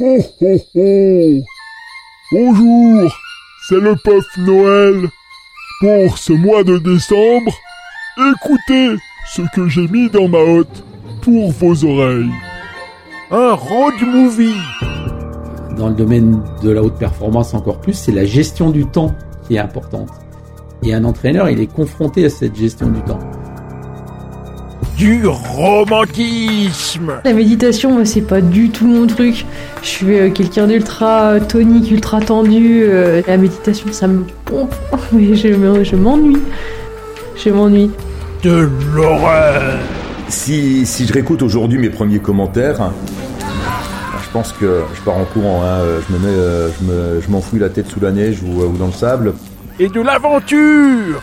Ho ho ho Bonjour, c'est le Puff Noël. Pour ce mois de décembre, écoutez ce que j'ai mis dans ma hotte pour vos oreilles. Un road movie. Dans le domaine de la haute performance encore plus, c'est la gestion du temps qui est importante. Et un entraîneur, il est confronté à cette gestion du temps du romantisme. La méditation, moi, c'est pas du tout mon truc. Je suis euh, quelqu'un d'ultra tonique, ultra tendu. Euh, la méditation, ça me pompe. Mais je, je m'ennuie. Je m'ennuie. De l'horreur. Si, si je réécoute aujourd'hui mes premiers commentaires, je pense que je pars en courant. Hein. Je me mets, euh, je m'enfouis la tête sous la neige ou, ou dans le sable. Et de l'aventure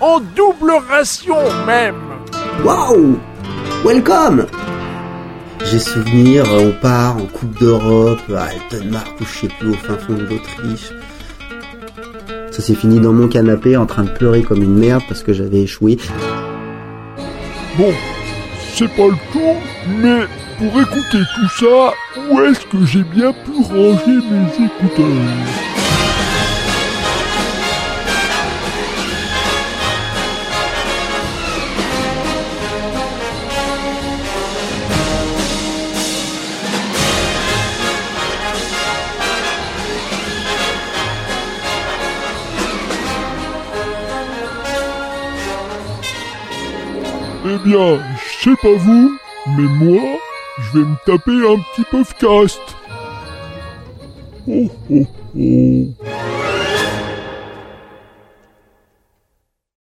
en double ration même. Waouh Welcome J'ai souvenir, euh, on part en Coupe d'Europe, à Altenmark ou je sais plus, au fin fond de l'Autriche. Ça s'est fini dans mon canapé en train de pleurer comme une merde parce que j'avais échoué. Bon, c'est pas le tout, mais pour écouter tout ça, où est-ce que j'ai bien pu ranger mes écouteurs? Eh bien, je sais pas vous, mais moi, je vais me taper un petit podcast. Oh oh oh.